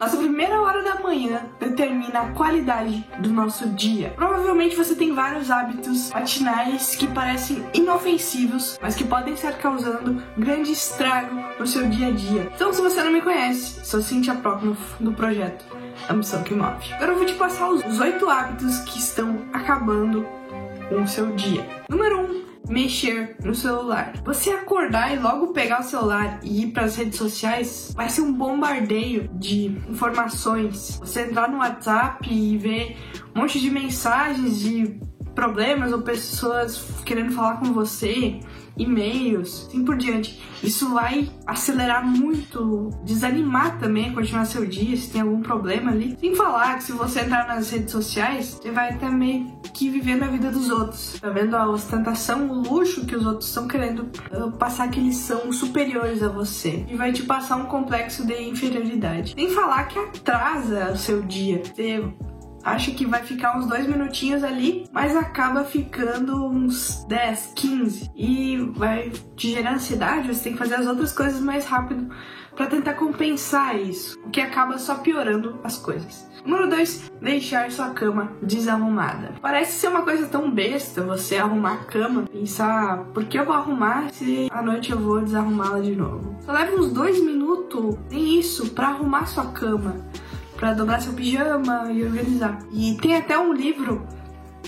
Nossa primeira hora da manhã determina a qualidade do nosso dia. Provavelmente você tem vários hábitos matinais que parecem inofensivos, mas que podem estar causando grande estrago no seu dia a dia. Então, se você não me conhece, sou Cintia Proc do projeto Ambição que Move. Agora eu vou te passar os oito hábitos que estão acabando com o seu dia. Número 1. Um, mexer no celular. Você acordar e logo pegar o celular e ir para as redes sociais vai ser um bombardeio de informações. Você entrar no WhatsApp e ver um monte de mensagens de problemas ou pessoas querendo falar com você, e-mails, assim por diante. Isso vai acelerar muito, desanimar também continuar seu dia, se tem algum problema ali. Sem falar que se você entrar nas redes sociais, você vai também que vivendo a vida dos outros. Tá vendo a ostentação, o luxo que os outros estão querendo uh, passar que eles são superiores a você. E vai te passar um complexo de inferioridade. Sem falar que atrasa o seu dia. Você acha que vai ficar uns dois minutinhos ali, mas acaba ficando uns 10, 15 e vai te gerar ansiedade, você tem que fazer as outras coisas mais rápido para tentar compensar isso, o que acaba só piorando as coisas. Número 2, deixar sua cama desarrumada. Parece ser uma coisa tão besta você arrumar a cama, pensar por que eu vou arrumar se à noite eu vou desarrumá-la de novo. Só leva uns dois minutos, nem isso, para arrumar sua cama para dobrar seu pijama e organizar. E tem até um livro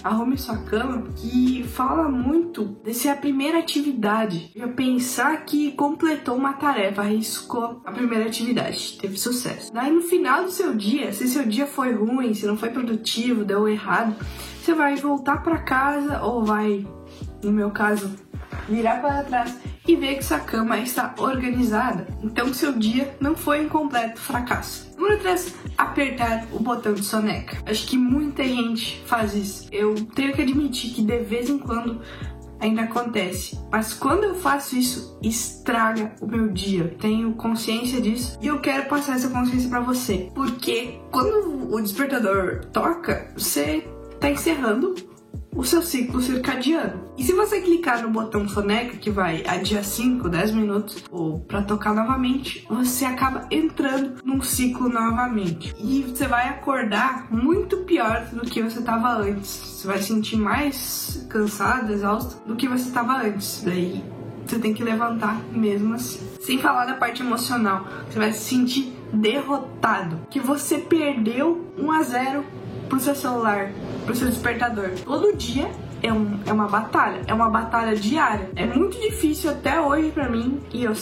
Arrume Sua Cama, que fala muito desse a primeira atividade. Eu pensar que completou uma tarefa, arriscou a primeira atividade, teve sucesso. Daí no final do seu dia, se seu dia foi ruim, se não foi produtivo, deu errado, você vai voltar para casa ou vai, no meu caso, virar para trás e ver que sua cama está organizada. Então seu dia não foi um completo fracasso. Número 3, apertar o botão de soneca. Acho que muita gente faz isso. Eu tenho que admitir que de vez em quando ainda acontece. Mas quando eu faço isso, estraga o meu dia. Tenho consciência disso e eu quero passar essa consciência para você. Porque quando o despertador toca, você tá encerrando o seu ciclo circadiano. E se você clicar no botão soneca, que vai adiar 5, 10 minutos, ou para tocar novamente, você acaba entrando num ciclo novamente. E você vai acordar muito pior do que você estava antes. Você vai sentir mais cansado, exausto do que você estava antes. Daí você tem que levantar mesmo assim. Sem falar da parte emocional, você vai se sentir derrotado, que você perdeu 1 a 0 pro seu celular, pro seu despertador. Todo dia é, um, é uma batalha, é uma batalha diária. É muito difícil até hoje para mim e eu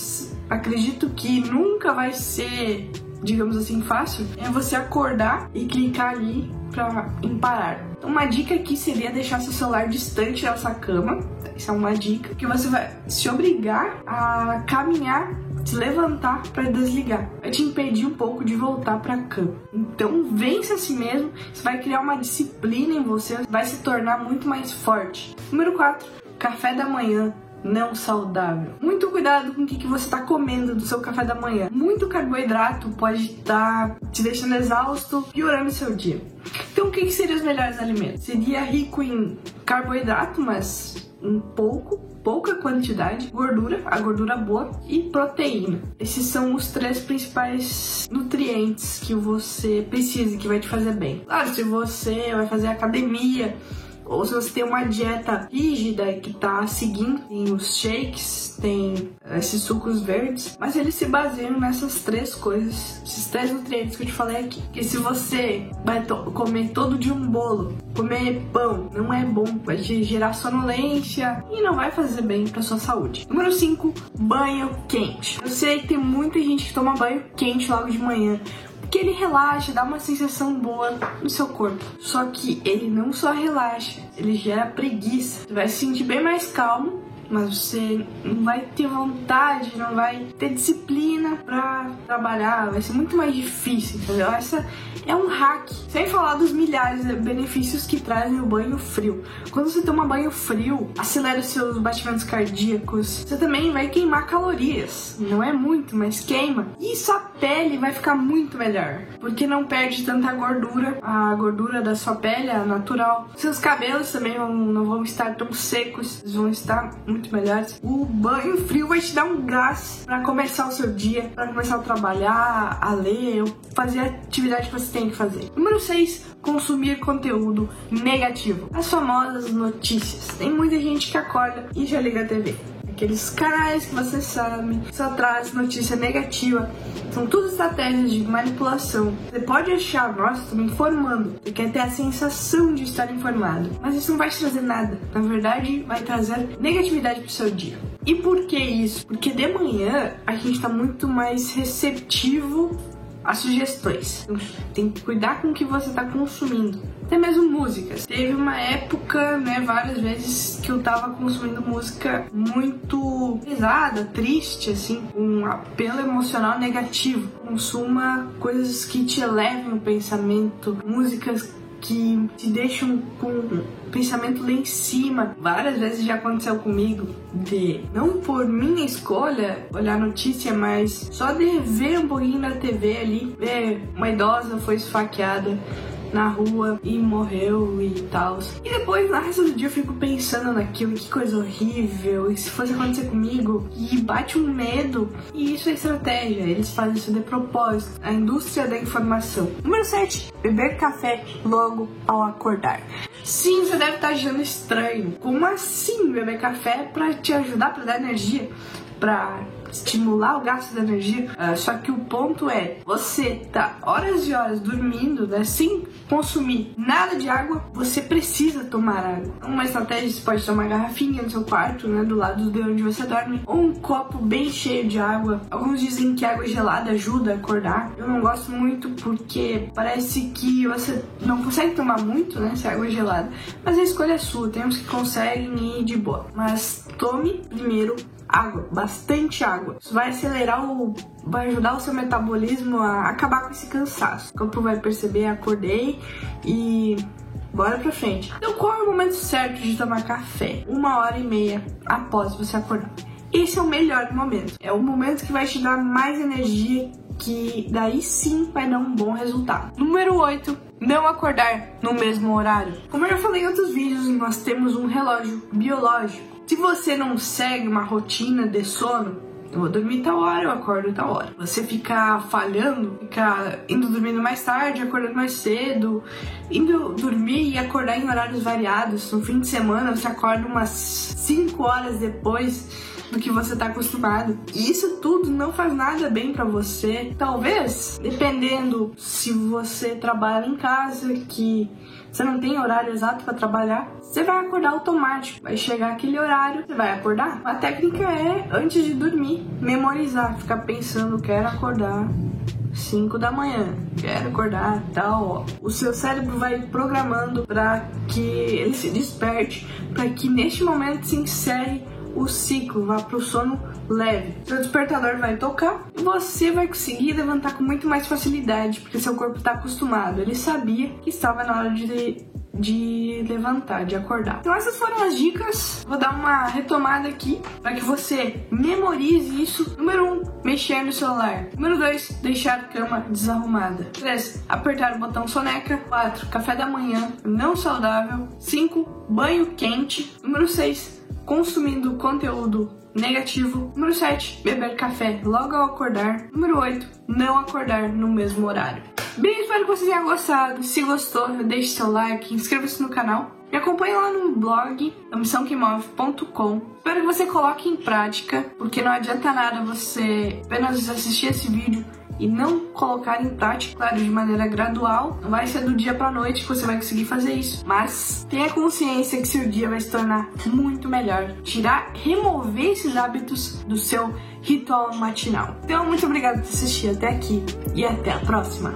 acredito que nunca vai ser, digamos assim, fácil. É você acordar e clicar ali para parar. Uma dica aqui seria deixar seu celular distante da sua cama. Isso é uma dica que você vai se obrigar a caminhar se levantar para desligar. Vai te impedir um pouco de voltar para a cama. Então, vence a si mesmo, isso vai criar uma disciplina em você, vai se tornar muito mais forte. Número 4, café da manhã não saudável. Muito cuidado com o que, você está comendo do seu café da manhã. Muito carboidrato pode estar te deixando exausto, piorando seu dia. Então, o que, que seriam os melhores alimentos? Seria rico em carboidrato, mas um pouco, pouca quantidade, gordura, a gordura boa e proteína. Esses são os três principais nutrientes que você precisa que vai te fazer bem. Claro, se você vai fazer academia, ou se você tem uma dieta rígida que tá seguindo, tem os shakes, tem esses sucos verdes, mas eles se baseiam nessas três coisas, esses três nutrientes que eu te falei aqui. Que se você vai to comer todo dia um bolo, comer pão, não é bom, vai te gerar sonolência e não vai fazer bem para sua saúde. Número 5, banho quente. Eu sei que tem muita gente que toma banho quente logo de manhã, que ele relaxa, dá uma sensação boa no seu corpo. Só que ele não só relaxa, ele gera preguiça. Você vai se sentir bem mais calmo mas você não vai ter vontade, não vai ter disciplina para trabalhar, vai ser muito mais difícil, entendeu? Essa é um hack. Sem falar dos milhares de benefícios que trazem o banho frio. Quando você toma banho frio, acelera os seus batimentos cardíacos. Você também vai queimar calorias. Não é muito, mas queima. E sua pele vai ficar muito melhor, porque não perde tanta gordura. A gordura da sua pele é natural. Seus cabelos também não vão estar tão secos, eles vão estar muito melhores. O banho frio vai te dar um gás para começar o seu dia, para começar a trabalhar, a ler, fazer a atividade que você tem que fazer. Número 6, consumir conteúdo negativo. As famosas notícias. Tem muita gente que acorda e já liga a TV aqueles canais que você sabe só traz notícia negativa. São tudo estratégias de manipulação. Você pode achar, nossa, estou me informando. Você quer ter a sensação de estar informado. Mas isso não vai te trazer nada. Na verdade, vai trazer negatividade pro seu dia. E por que isso? Porque de manhã a gente está muito mais receptivo as sugestões. Tem que cuidar com o que você está consumindo. Até mesmo músicas. Teve uma época, né, várias vezes que eu tava consumindo música muito pesada, triste, assim, um apelo emocional negativo. Consuma coisas que te elevem o pensamento, músicas que te deixam com o pensamento lá em cima. Várias vezes já aconteceu comigo de não por minha escolha olhar notícia, mas só de ver um pouquinho na TV ali, ver uma idosa foi esfaqueada na rua e morreu e tal. E depois, na resto do dia, eu fico pensando naquilo, que coisa horrível, e se fosse acontecer comigo, e bate um medo. E isso é estratégia, eles fazem isso de propósito. A indústria da informação. Número 7. Beber café logo ao acordar. Sim, você deve estar achando estranho. Como assim beber café para te ajudar, para dar energia? Para estimular o gasto de energia. Uh, só que o ponto é, você tá horas e horas dormindo, né, sem consumir nada de água, você precisa tomar água. Uma estratégia, você pode tomar uma garrafinha no seu quarto, né, do lado de onde você dorme, ou um copo bem cheio de água. Alguns dizem que água gelada ajuda a acordar. Eu não gosto muito porque parece que você não consegue tomar muito, né, se a água é gelada. Mas a escolha é sua, tem uns que conseguem ir de boa. Mas tome primeiro água, bastante água. Isso vai acelerar o. vai ajudar o seu metabolismo a acabar com esse cansaço. O corpo vai perceber, acordei e. Bora pra frente. Então, qual é o momento certo de tomar café? Uma hora e meia após você acordar. Esse é o melhor momento. É o momento que vai te dar mais energia, que daí sim vai dar um bom resultado. Número 8. Não acordar no mesmo horário. Como eu já falei em outros vídeos, nós temos um relógio biológico se você não segue uma rotina de sono, eu vou dormir tal hora, eu acordo tal hora. Você ficar falhando, ficar indo dormindo mais tarde, acordando mais cedo, indo dormir e acordar em horários variados. No fim de semana você acorda umas 5 horas depois do que você está acostumado. E isso tudo não faz nada bem para você. Talvez, dependendo se você trabalha em casa, que você não tem horário exato para trabalhar, você vai acordar automático. Vai chegar aquele horário, você vai acordar. A técnica é, antes de dormir, memorizar, ficar pensando, quero acordar 5 da manhã, quero acordar tal. O seu cérebro vai programando para que ele se desperte, para que neste momento se encerre o ciclo, vá para o sono leve. Seu despertador vai tocar você vai conseguir levantar com muito mais facilidade, porque seu corpo está acostumado. Ele sabia que estava na hora de de levantar, de acordar. Então essas foram as dicas. Vou dar uma retomada aqui para que você memorize isso. Número 1, um, mexer no celular. Número 2, deixar a cama desarrumada. 3, apertar o botão soneca. 4, café da manhã não saudável. 5, banho quente. Número 6, consumindo conteúdo negativo. Número 7, beber café logo ao acordar. Número 8, não acordar no mesmo horário. Bem, espero que você tenha gostado. Se gostou, deixe seu like, inscreva-se no canal. Me acompanhe lá no blog missãoquemove.com. Espero que você coloque em prática, porque não adianta nada você apenas assistir esse vídeo e não colocar em prática, claro, de maneira gradual. Vai ser do dia para noite que você vai conseguir fazer isso, mas tenha consciência que seu dia vai se tornar muito melhor. Tirar, remover esses hábitos do seu ritual matinal. Então, muito obrigada por assistir até aqui e até a próxima.